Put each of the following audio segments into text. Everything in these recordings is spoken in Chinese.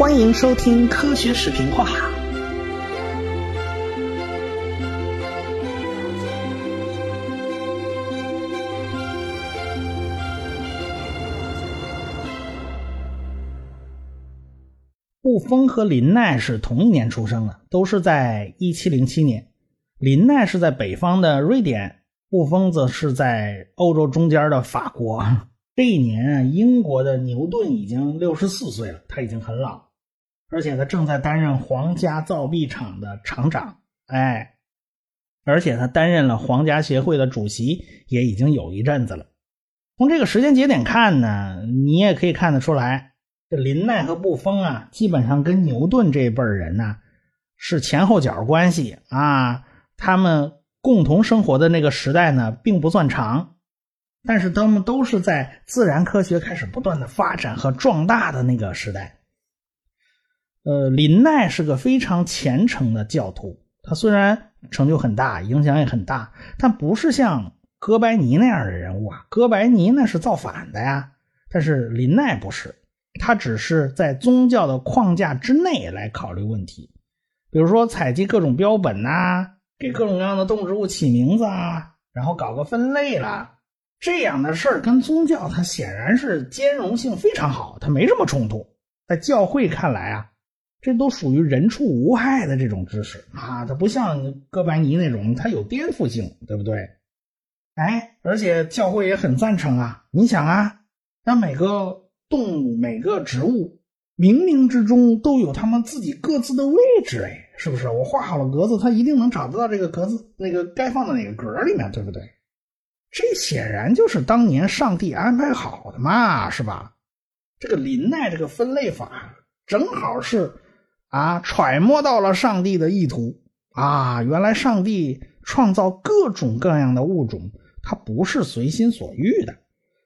欢迎收听科学视频化。布丰和林奈是同一年出生的，都是在一七零七年。林奈是在北方的瑞典，布丰则是在欧洲中间的法国。这一年啊，英国的牛顿已经六十四岁了，他已经很老，而且他正在担任皇家造币厂的厂长。哎，而且他担任了皇家协会的主席，也已经有一阵子了。从这个时间节点看呢，你也可以看得出来，这林奈和布丰啊，基本上跟牛顿这辈人呢是前后脚关系啊。他们共同生活的那个时代呢，并不算长。但是他们都是在自然科学开始不断的发展和壮大的那个时代。呃，林奈是个非常虔诚的教徒，他虽然成就很大，影响也很大，但不是像哥白尼那样的人物啊。哥白尼那是造反的呀，但是林奈不是，他只是在宗教的框架之内来考虑问题，比如说采集各种标本呐，给各种各样的动植物起名字啊，然后搞个分类啦。这样的事儿跟宗教，它显然是兼容性非常好，它没什么冲突。在教会看来啊，这都属于人畜无害的这种知识啊，它不像哥白尼那种，它有颠覆性，对不对？哎，而且教会也很赞成啊。你想啊，那每个动物、每个植物，冥冥之中都有他们自己各自的位置，哎，是不是？我画好了格子，它一定能找得到这个格子那个该放在哪个格里面，对不对？这显然就是当年上帝安排好的嘛，是吧？这个林奈这个分类法正好是啊，揣摩到了上帝的意图啊。原来上帝创造各种各样的物种，他不是随心所欲的，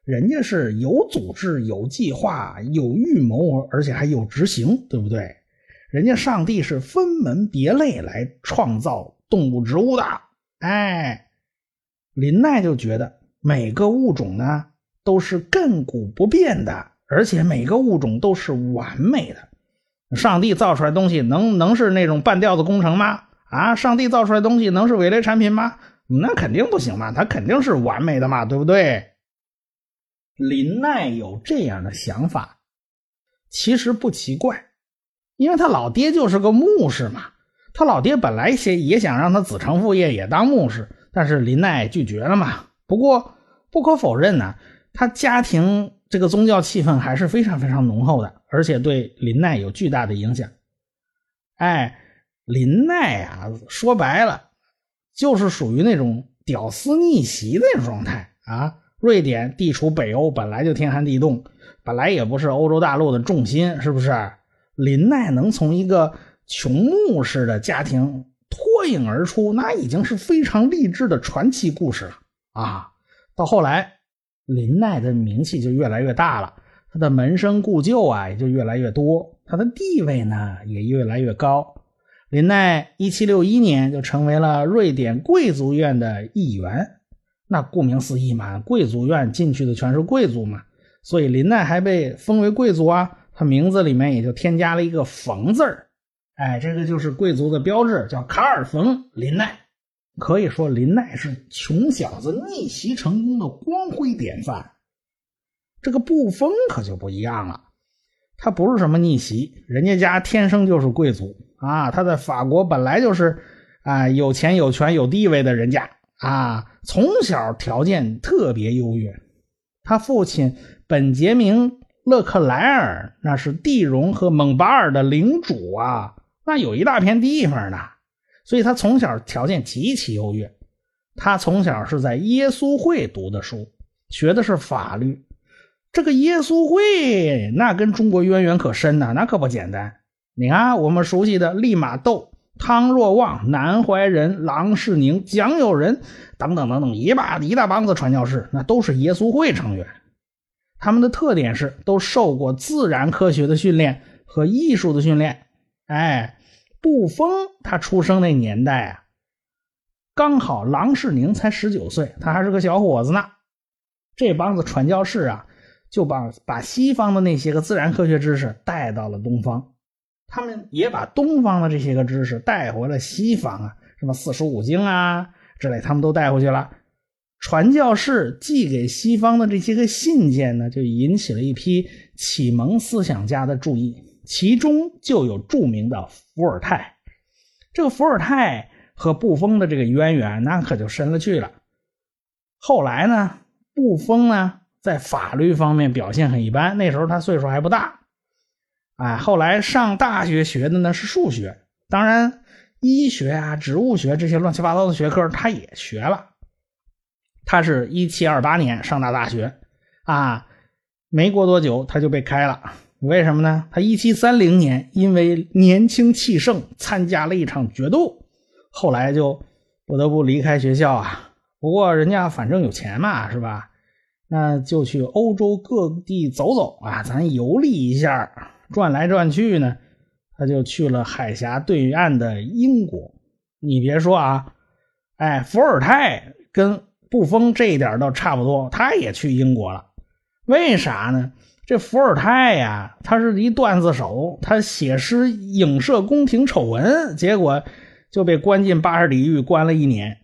人家是有组织、有计划、有预谋，而且还有执行，对不对？人家上帝是分门别类来创造动物、植物的，哎。林奈就觉得每个物种呢都是亘古不变的，而且每个物种都是完美的。上帝造出来东西能能是那种半吊子工程吗？啊，上帝造出来东西能是伪劣产品吗？那肯定不行嘛，它肯定是完美的嘛，对不对？林奈有这样的想法，其实不奇怪，因为他老爹就是个牧师嘛。他老爹本来也也想让他子承父业，也当牧师。但是林奈拒绝了嘛？不过不可否认呢，他家庭这个宗教气氛还是非常非常浓厚的，而且对林奈有巨大的影响。哎，林奈啊，说白了就是属于那种屌丝逆袭那种状态啊。瑞典地处北欧，本来就天寒地冻，本来也不是欧洲大陆的重心，是不是？林奈能从一个穷牧师的家庭。脱颖而出，那已经是非常励志的传奇故事了啊！到后来，林奈的名气就越来越大了，他的门生故旧啊也就越来越多，他的地位呢也越来越高。林奈一七六一年就成为了瑞典贵族院的一员，那顾名思义嘛，贵族院进去的全是贵族嘛，所以林奈还被封为贵族啊，他名字里面也就添加了一个“冯”字儿。哎，这个就是贵族的标志，叫卡尔冯林奈。可以说，林奈是穷小子逆袭成功的光辉典范。这个布封可就不一样了，他不是什么逆袭，人家家天生就是贵族啊。他在法国本来就是啊有钱有权有地位的人家啊，从小条件特别优越。他父亲本杰明勒克莱尔那是地荣和蒙巴尔的领主啊。那有一大片地方呢，所以他从小条件极其优越。他从小是在耶稣会读的书，学的是法律。这个耶稣会那跟中国渊源可深呐，那可不简单。你看我们熟悉的利玛窦、汤若望、南怀仁、郎世宁、蒋友仁等等等等一把一大帮子传教士，那都是耶稣会成员。他们的特点是都受过自然科学的训练和艺术的训练。哎，布封他出生那年代啊，刚好郎世宁才十九岁，他还是个小伙子呢。这帮子传教士啊，就把把西方的那些个自然科学知识带到了东方。他们也把东方的这些个知识带回了西方啊，什么四书五经啊之类，他们都带回去了。传教士寄给西方的这些个信件呢，就引起了一批启蒙思想家的注意，其中就有著名的伏尔泰。这个伏尔泰和布封的这个渊源，那可就深了去了。后来呢，布封呢，在法律方面表现很一般，那时候他岁数还不大。哎，后来上大学学的呢是数学，当然医学啊、植物学这些乱七八糟的学科他也学了。他是一七二八年上大大学，啊，没过多久他就被开了。为什么呢？他一七三零年因为年轻气盛，参加了一场决斗，后来就不得不离开学校啊。不过人家反正有钱嘛，是吧？那就去欧洲各地走走啊，咱游历一下，转来转去呢，他就去了海峡对岸的英国。你别说啊，哎，伏尔泰跟。布封这一点倒差不多，他也去英国了。为啥呢？这伏尔泰呀，他是一段子手，他写诗影射宫廷丑闻，结果就被关进巴士底狱，关了一年。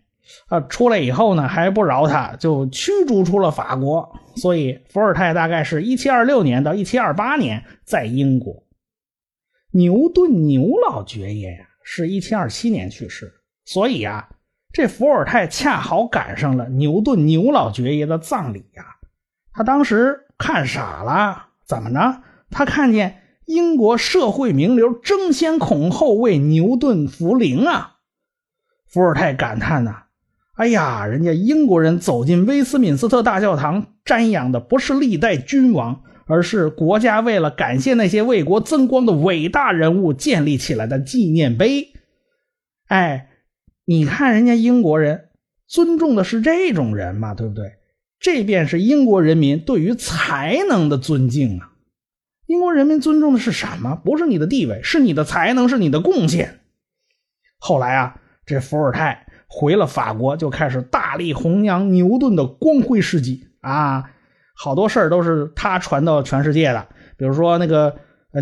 啊，出来以后呢，还不饶他，就驱逐出了法国。所以伏尔泰大概是一七二六年到一七二八年在英国。牛顿牛老爵爷呀，是一七二七年去世，所以啊。这伏尔泰恰好赶上了牛顿牛老爵爷的葬礼呀，他当时看傻了，怎么呢？他看见英国社会名流争先恐后为牛顿扶灵啊！伏尔泰感叹呐：“哎呀，人家英国人走进威斯敏斯特大教堂，瞻仰的不是历代君王，而是国家为了感谢那些为国增光的伟大人物建立起来的纪念碑。”哎。你看，人家英国人尊重的是这种人嘛，对不对？这便是英国人民对于才能的尊敬啊！英国人民尊重的是什么？不是你的地位，是你的才能，是你的贡献。后来啊，这伏尔泰回了法国，就开始大力弘扬牛顿的光辉事迹啊！好多事儿都是他传到全世界的，比如说那个。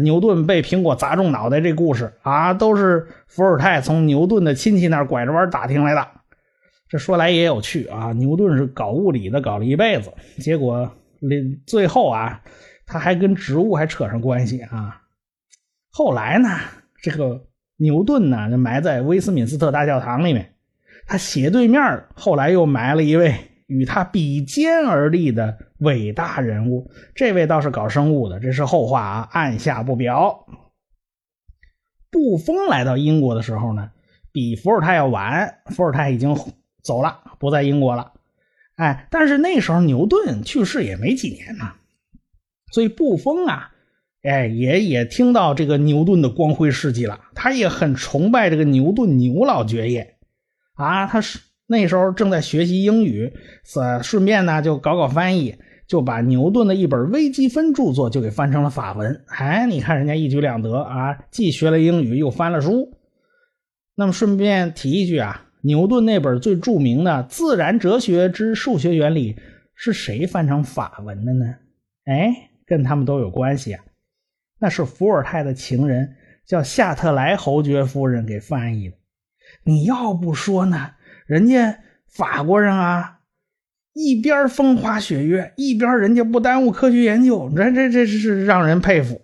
牛顿被苹果砸中脑袋这故事啊，都是伏尔泰从牛顿的亲戚那儿拐着弯打听来的。这说来也有趣啊，牛顿是搞物理的，搞了一辈子，结果最后啊，他还跟植物还扯上关系啊。后来呢，这个牛顿呢，就埋在威斯敏斯特大教堂里面，他斜对面后来又埋了一位。与他比肩而立的伟大人物，这位倒是搞生物的，这是后话啊，按下不表。布封来到英国的时候呢，比伏尔泰要晚，伏尔泰已经走了，不在英国了。哎，但是那时候牛顿去世也没几年呢，所以布封啊，哎，也也听到这个牛顿的光辉事迹了，他也很崇拜这个牛顿牛老爵爷啊，他是。那时候正在学习英语，呃，顺便呢就搞搞翻译，就把牛顿的一本微积分著作就给翻成了法文。哎，你看人家一举两得啊，既学了英语，又翻了书。那么顺便提一句啊，牛顿那本最著名的《自然哲学之数学原理》是谁翻成法文的呢？哎，跟他们都有关系啊。那是伏尔泰的情人叫夏特莱侯爵夫人给翻译的。你要不说呢？人家法国人啊，一边风花雪月，一边人家不耽误科学研究，这这这是让人佩服。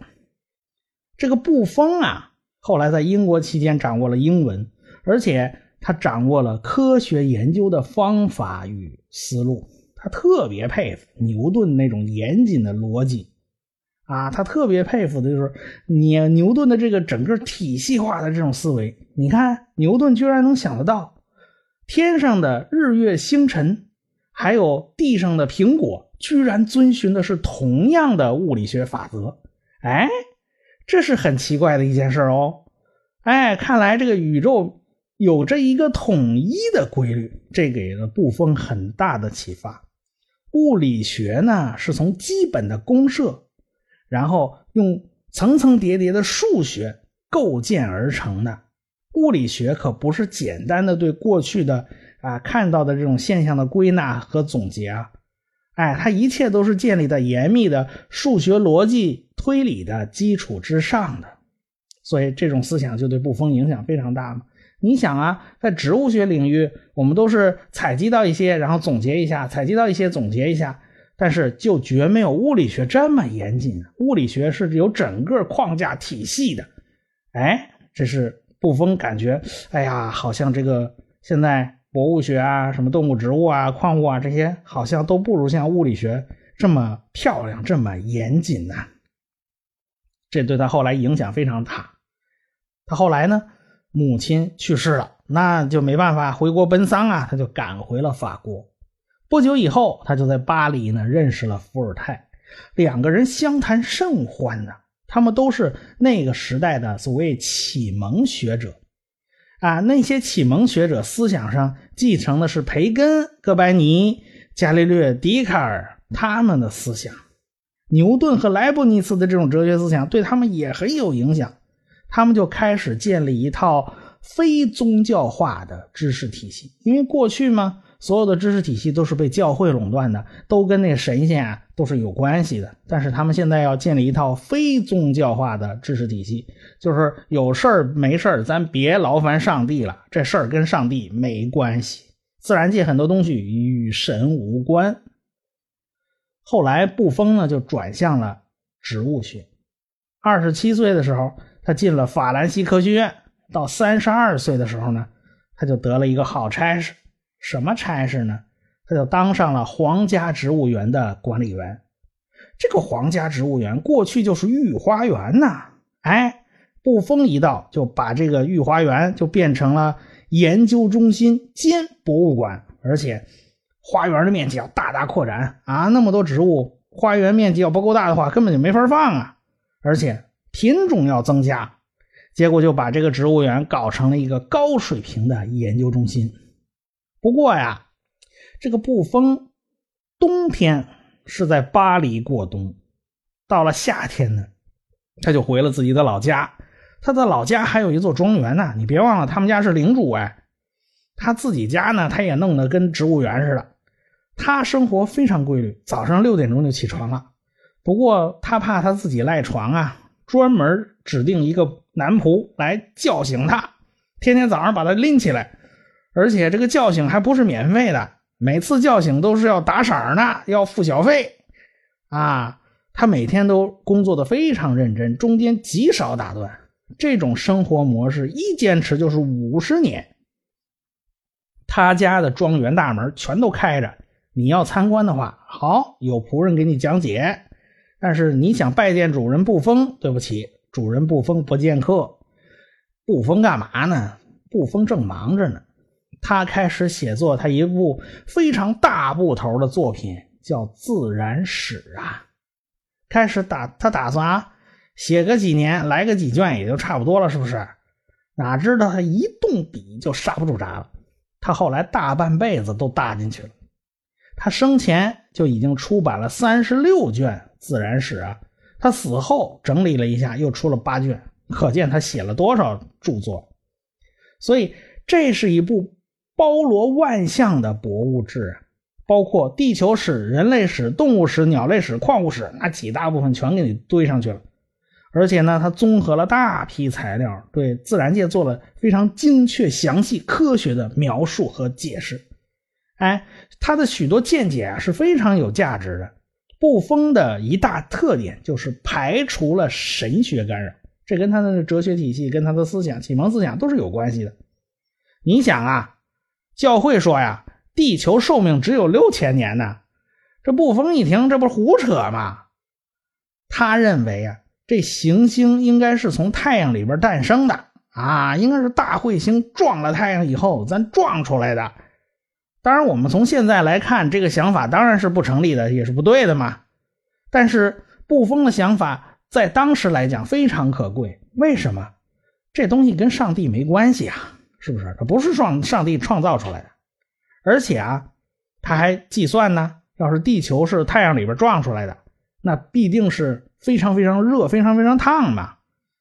这个布封啊，后来在英国期间掌握了英文，而且他掌握了科学研究的方法与思路。他特别佩服牛顿那种严谨的逻辑啊，他特别佩服的就是你牛顿的这个整个体系化的这种思维。你看，牛顿居然能想得到。天上的日月星辰，还有地上的苹果，居然遵循的是同样的物理学法则。哎，这是很奇怪的一件事哦。哎，看来这个宇宙有着一个统一的规律，这给了布封很大的启发。物理学呢，是从基本的公设，然后用层层叠叠的数学构建而成的。物理学可不是简单的对过去的啊看到的这种现象的归纳和总结啊，哎，它一切都是建立在严密的数学逻辑推理的基础之上的。所以这种思想就对部分影响非常大嘛。你想啊，在植物学领域，我们都是采集到一些，然后总结一下，采集到一些，总结一下。但是就绝没有物理学这么严谨，物理学是有整个框架体系的。哎，这是布丰感觉，哎呀，好像这个现在博物学啊，什么动物、植物啊、矿物啊这些，好像都不如像物理学这么漂亮、这么严谨呐。这对他后来影响非常大。他后来呢，母亲去世了，那就没办法回国奔丧啊，他就赶回了法国。不久以后，他就在巴黎呢认识了伏尔泰，两个人相谈甚欢呢。他们都是那个时代的所谓启蒙学者，啊，那些启蒙学者思想上继承的是培根、哥白尼、伽利略、笛卡尔他们的思想，牛顿和莱布尼茨的这种哲学思想对他们也很有影响。他们就开始建立一套非宗教化的知识体系，因为过去嘛。所有的知识体系都是被教会垄断的，都跟那神仙啊都是有关系的。但是他们现在要建立一套非宗教化的知识体系，就是有事儿没事儿，咱别劳烦上帝了，这事儿跟上帝没关系。自然界很多东西与神无关。后来布丰呢就转向了植物学。二十七岁的时候，他进了法兰西科学院。到三十二岁的时候呢，他就得了一个好差事。什么差事呢？他就当上了皇家植物园的管理员。这个皇家植物园过去就是御花园呐。哎，布丰一到，就把这个御花园就变成了研究中心兼博物馆，而且花园的面积要大大扩展啊！那么多植物，花园面积要不够大的话，根本就没法放啊！而且品种要增加，结果就把这个植物园搞成了一个高水平的研究中心。不过呀，这个布丰冬天是在巴黎过冬，到了夏天呢，他就回了自己的老家。他的老家还有一座庄园呢，你别忘了，他们家是领主哎。他自己家呢，他也弄得跟植物园似的。他生活非常规律，早上六点钟就起床了。不过他怕他自己赖床啊，专门指定一个男仆来叫醒他，天天早上把他拎起来。而且这个叫醒还不是免费的，每次叫醒都是要打赏的，要付小费，啊，他每天都工作的非常认真，中间极少打断。这种生活模式一坚持就是五十年。他家的庄园大门全都开着，你要参观的话，好有仆人给你讲解。但是你想拜见主人布封，对不起，主人布封不见客。布封干嘛呢？布封正忙着呢。他开始写作，他一部非常大部头的作品叫《自然史》啊。开始打他打算啊，写个几年，来个几卷也就差不多了，是不是？哪知道他一动笔就刹不住闸了。他后来大半辈子都搭进去了。他生前就已经出版了三十六卷《自然史》啊，他死后整理了一下，又出了八卷，可见他写了多少著作。所以这是一部。包罗万象的博物志，包括地球史、人类史、动物史、鸟类史、矿物史，那几大部分全给你堆上去了。而且呢，他综合了大批材料，对自然界做了非常精确、详细、科学的描述和解释。哎，他的许多见解啊是非常有价值的。布丰的一大特点就是排除了神学干扰，这跟他的哲学体系、跟他的思想、启蒙思想都是有关系的。你想啊。教会说呀，地球寿命只有六千年呢。这布丰一听，这不是胡扯吗？他认为啊，这行星应该是从太阳里边诞生的啊，应该是大彗星撞了太阳以后咱撞出来的。当然，我们从现在来看，这个想法当然是不成立的，也是不对的嘛。但是布丰的想法在当时来讲非常可贵。为什么？这东西跟上帝没关系啊。是不是？它不是上上帝创造出来的，而且啊，他还计算呢。要是地球是太阳里边撞出来的，那必定是非常非常热、非常非常烫嘛。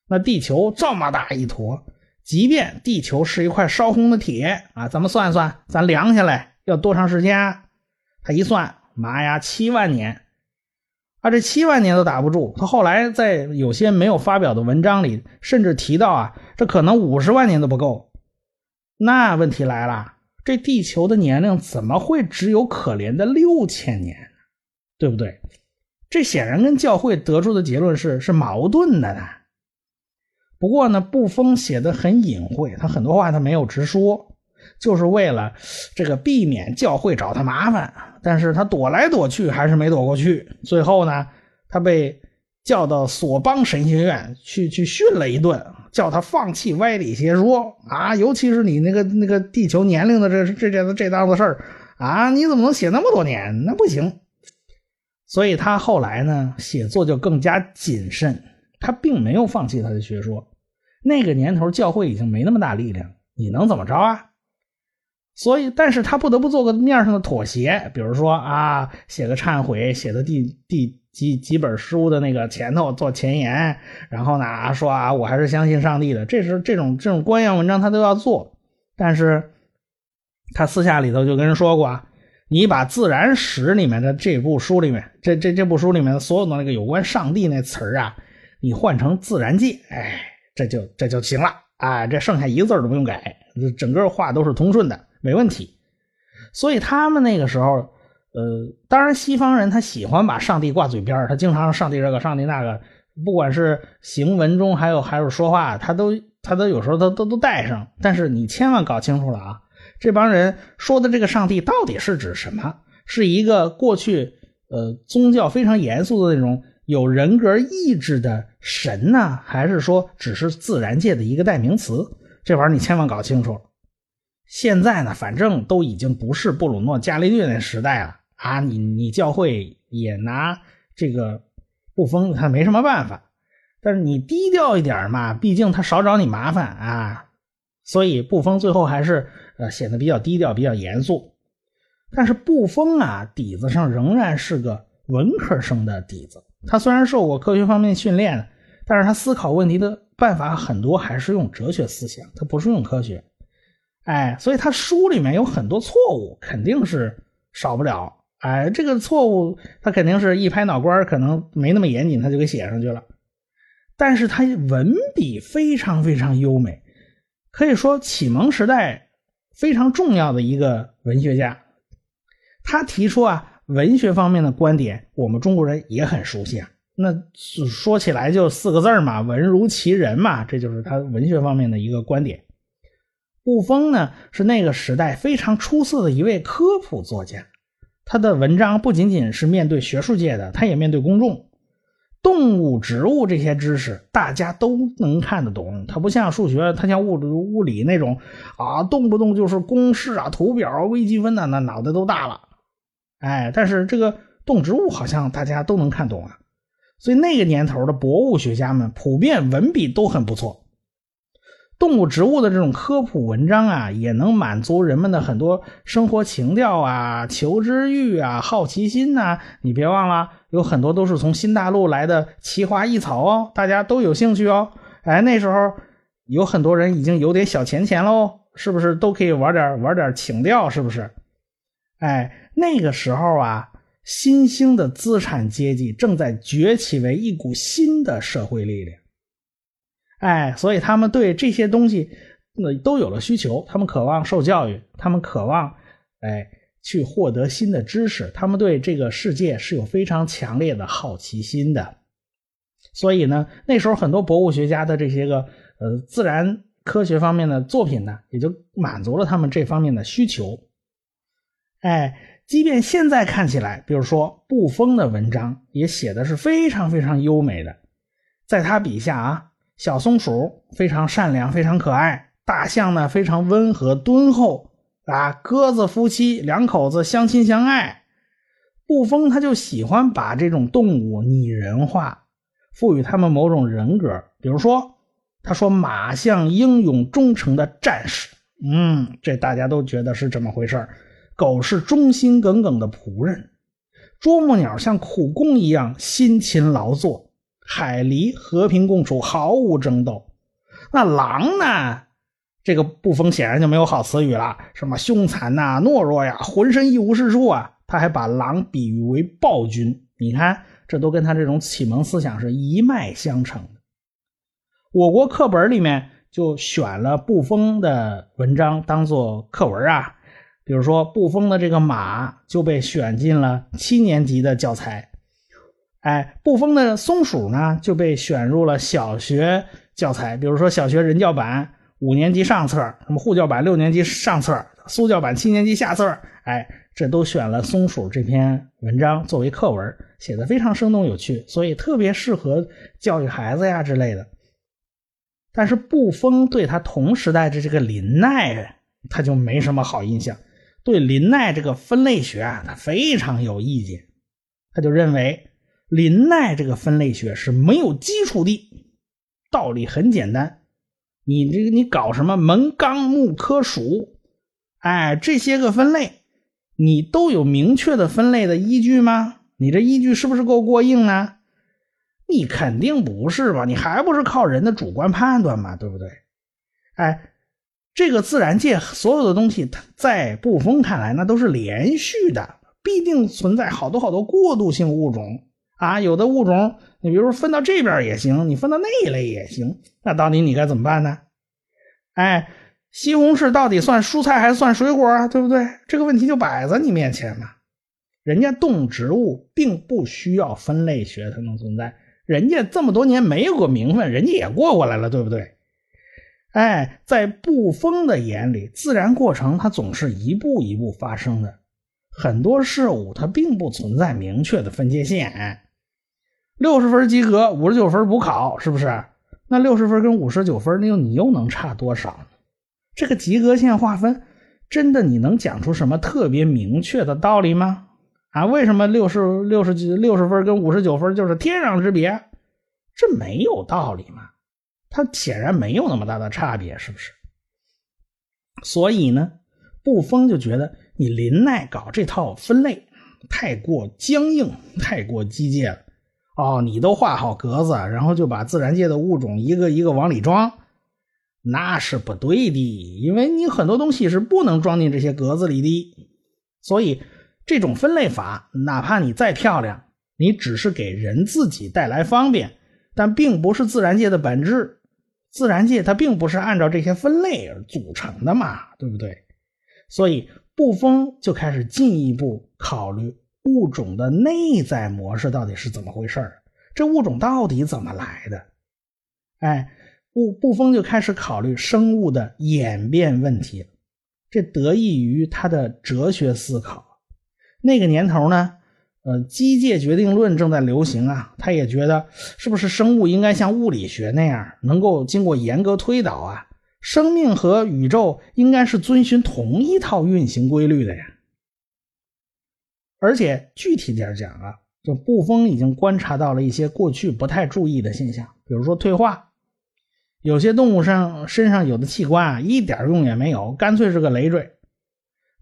那地球这么大一坨，即便地球是一块烧红的铁啊，咱们算算，咱量下来要多长时间？他一算，妈呀，七万年啊，这七万年都打不住。他后来在有些没有发表的文章里，甚至提到啊，这可能五十万年都不够。那问题来了，这地球的年龄怎么会只有可怜的六千年呢？对不对？这显然跟教会得出的结论是是矛盾的呢。不过呢，布封写的很隐晦，他很多话他没有直说，就是为了这个避免教会找他麻烦。但是他躲来躲去还是没躲过去，最后呢，他被叫到索邦神学院去去训了一顿，叫他放弃歪理邪说啊，尤其是你那个那个地球年龄的这这这这档子事儿啊，你怎么能写那么多年？那不行。所以他后来呢，写作就更加谨慎，他并没有放弃他的学说。那个年头，教会已经没那么大力量，你能怎么着啊？所以，但是他不得不做个面上的妥协，比如说啊，写个忏悔，写的第第几几本书的那个前头做前言，然后呢说啊，我还是相信上帝的。这是这种这种官样文章，他都要做。但是，他私下里头就跟人说过啊，你把《自然史》里面的这部书里面，这这这部书里面所有的那个有关上帝那词儿啊，你换成自然界，哎。这就这就行了啊！这剩下一个字都不用改，整个话都是通顺的，没问题。所以他们那个时候，呃，当然西方人他喜欢把上帝挂嘴边他经常上帝这个上帝那个，不管是行文中还有还有说话，他都他都有时候都都都带上。但是你千万搞清楚了啊，这帮人说的这个上帝到底是指什么？是一个过去呃宗教非常严肃的那种。有人格意志的神呢，还是说只是自然界的一个代名词？这玩意儿你千万搞清楚。现在呢，反正都已经不是布鲁诺·伽利略那时代了啊！你你教会也拿这个不封，他没什么办法。但是你低调一点嘛，毕竟他少找你麻烦啊。所以不封最后还是呃显得比较低调、比较严肃。但是不封啊，底子上仍然是个文科生的底子。他虽然受过科学方面训练，但是他思考问题的办法很多还是用哲学思想，他不是用科学。哎，所以他书里面有很多错误，肯定是少不了。哎，这个错误他肯定是一拍脑瓜，可能没那么严谨，他就给写上去了。但是他文笔非常非常优美，可以说启蒙时代非常重要的一个文学家。他提出啊。文学方面的观点，我们中国人也很熟悉啊。那说起来就四个字嘛，“文如其人”嘛，这就是他文学方面的一个观点。布封呢，是那个时代非常出色的一位科普作家。他的文章不仅仅是面对学术界的，他也面对公众。动物、植物这些知识，大家都能看得懂。他不像数学，他像物理物理那种啊，动不动就是公式啊、图表、微积分的，那脑袋都大了。哎，但是这个动植物好像大家都能看懂啊，所以那个年头的博物学家们普遍文笔都很不错。动物、植物的这种科普文章啊，也能满足人们的很多生活情调啊、求知欲啊、好奇心呐。你别忘了，有很多都是从新大陆来的奇花异草哦，大家都有兴趣哦。哎，那时候有很多人已经有点小钱钱喽，是不是都可以玩点玩点情调？是不是？哎。那个时候啊，新兴的资产阶级正在崛起为一股新的社会力量，哎，所以他们对这些东西那都有了需求，他们渴望受教育，他们渴望哎去获得新的知识，他们对这个世界是有非常强烈的好奇心的，所以呢，那时候很多博物学家的这些个呃自然科学方面的作品呢，也就满足了他们这方面的需求，哎。即便现在看起来，比如说布封的文章也写的是非常非常优美的，在他笔下啊，小松鼠非常善良，非常可爱；大象呢非常温和敦厚啊；鸽子夫妻两口子相亲相爱。布封他就喜欢把这种动物拟人化，赋予他们某种人格。比如说，他说马像英勇忠诚的战士，嗯，这大家都觉得是这么回事狗是忠心耿耿的仆人，啄木鸟像苦工一样辛勤劳作，海狸和平共处，毫无争斗。那狼呢？这个不封显然就没有好词语了，什么凶残呐、懦弱呀，浑身一无是处啊。他还把狼比喻为暴君。你看这都跟他这种启蒙思想是一脉相承的。我国课本里面就选了布封的文章当做课文啊，比如说布封的这个马就被选进了七年级的教材，哎，布封的松鼠呢就被选入了小学教材，比如说小学人教版五年级上册，什么沪教版六年级上册，苏教版七年级下册，哎。这都选了松鼠这篇文章作为课文，写的非常生动有趣，所以特别适合教育孩子呀之类的。但是布封对他同时代的这个林奈，他就没什么好印象，对林奈这个分类学啊，他非常有意见。他就认为林奈这个分类学是没有基础的，道理很简单，你这个你搞什么门纲目科属，哎，这些个分类。你都有明确的分类的依据吗？你这依据是不是够过硬呢？你肯定不是吧？你还不是靠人的主观判断嘛，对不对？哎，这个自然界所有的东西，它在布封看来，那都是连续的，必定存在好多好多过渡性物种啊。有的物种，你比如分到这边也行，你分到那一类也行，那到底你该怎么办呢？哎。西红柿到底算蔬菜还是算水果啊？对不对？这个问题就摆在你面前嘛。人家动植物并不需要分类学才能存在，人家这么多年没有过名分，人家也过过来了，对不对？哎，在布封的眼里，自然过程它总是一步一步发生的，很多事物它并不存在明确的分界线。六十分及格，五十九分补考，是不是？那六十分跟五十九分，那又你又能差多少？这个及格线划分，真的你能讲出什么特别明确的道理吗？啊，为什么六十六十几六十分跟五十九分就是天壤之别？这没有道理嘛？它显然没有那么大的差别，是不是？所以呢，布封就觉得你林奈搞这套分类太过僵硬，太过机械了。哦，你都画好格子，然后就把自然界的物种一个一个往里装。那是不对的，因为你很多东西是不能装进这些格子里的，所以这种分类法，哪怕你再漂亮，你只是给人自己带来方便，但并不是自然界的本质。自然界它并不是按照这些分类而组成的嘛，对不对？所以布封就开始进一步考虑物种的内在模式到底是怎么回事这物种到底怎么来的？哎。布布封就开始考虑生物的演变问题，这得益于他的哲学思考。那个年头呢，呃，机械决定论正在流行啊，他也觉得是不是生物应该像物理学那样，能够经过严格推导啊，生命和宇宙应该是遵循同一套运行规律的呀。而且具体点讲啊，这布封已经观察到了一些过去不太注意的现象，比如说退化。有些动物上身上有的器官啊，一点用也没有，干脆是个累赘。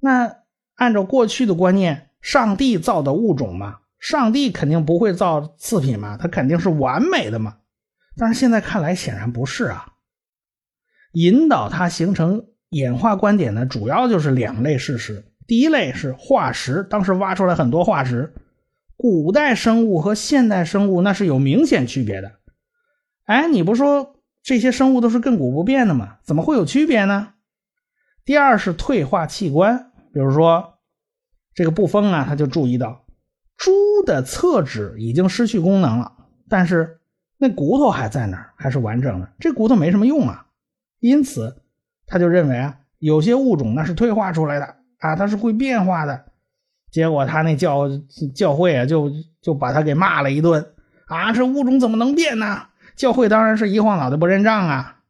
那按照过去的观念，上帝造的物种嘛，上帝肯定不会造次品嘛，它肯定是完美的嘛。但是现在看来，显然不是啊。引导它形成演化观点的主要就是两类事实：第一类是化石，当时挖出来很多化石，古代生物和现代生物那是有明显区别的。哎，你不说？这些生物都是亘古不变的吗，怎么会有区别呢？第二是退化器官，比如说这个布风啊，他就注意到猪的侧趾已经失去功能了，但是那骨头还在那儿，还是完整的，这骨头没什么用啊。因此他就认为啊，有些物种那是退化出来的啊，它是会变化的。结果他那教教会啊，就就把他给骂了一顿啊，这物种怎么能变呢？教会当然是一晃脑袋不认账啊，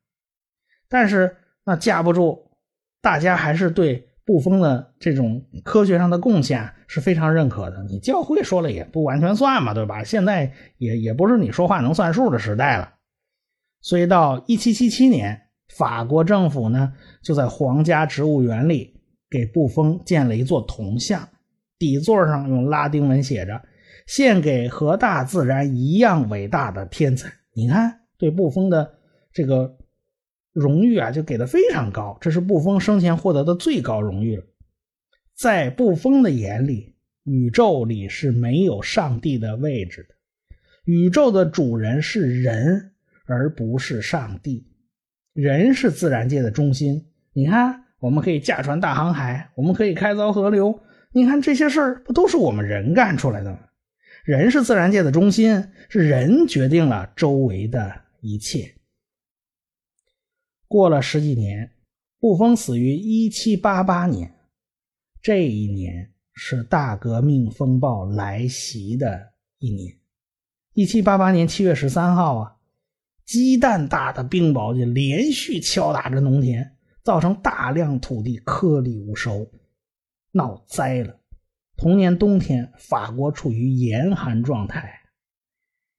但是那架不住，大家还是对布封的这种科学上的贡献是非常认可的。你教会说了也不完全算嘛，对吧？现在也也不是你说话能算数的时代了。所以到一七七七年，法国政府呢就在皇家植物园里给布封建了一座铜像，底座上用拉丁文写着：“献给和大自然一样伟大的天才。”你看，对布封的这个荣誉啊，就给的非常高。这是布封生前获得的最高荣誉了。在布封的眼里，宇宙里是没有上帝的位置的，宇宙的主人是人，而不是上帝。人是自然界的中心。你看，我们可以驾船大航海，我们可以开凿河流。你看这些事儿，不都是我们人干出来的吗？人是自然界的中心，是人决定了周围的一切。过了十几年，布封死于一七八八年。这一年是大革命风暴来袭的一年。一七八八年七月十三号啊，鸡蛋大的冰雹就连续敲打着农田，造成大量土地颗粒无收，闹灾了。同年冬天，法国处于严寒状态。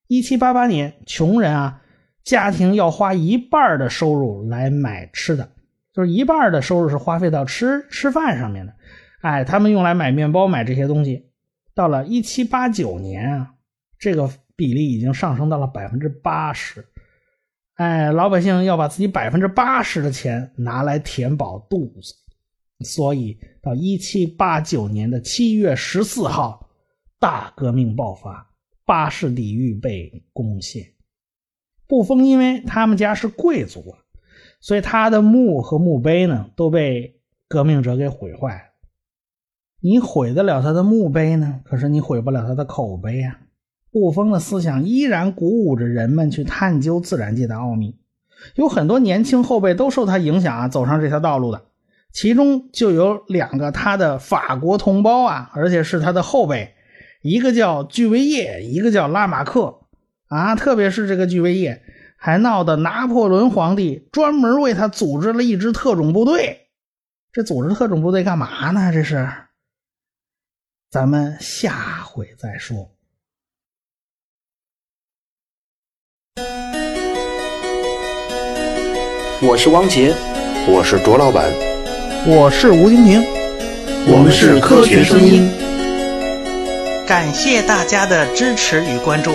一七八八年，穷人啊，家庭要花一半的收入来买吃的，就是一半的收入是花费到吃吃饭上面的。哎，他们用来买面包、买这些东西。到了一七八九年啊，这个。比例已经上升到了百分之八十，哎，老百姓要把自己百分之八十的钱拿来填饱肚子，所以到一七八九年的七月十四号，大革命爆发，巴士底狱被攻陷。布封因为他们家是贵族啊，所以他的墓和墓碑呢都被革命者给毁坏了。你毁得了他的墓碑呢，可是你毁不了他的口碑啊。布封的思想依然鼓舞着人们去探究自然界的奥秘，有很多年轻后辈都受他影响啊，走上这条道路的，其中就有两个他的法国同胞啊，而且是他的后辈，一个叫居维叶，一个叫拉马克。啊，特别是这个居维叶，还闹得拿破仑皇帝专门为他组织了一支特种部队，这组织特种部队干嘛呢？这是，咱们下回再说。我是汪杰，我是卓老板，我是吴婷婷，我们是科学声音。感谢大家的支持与关注。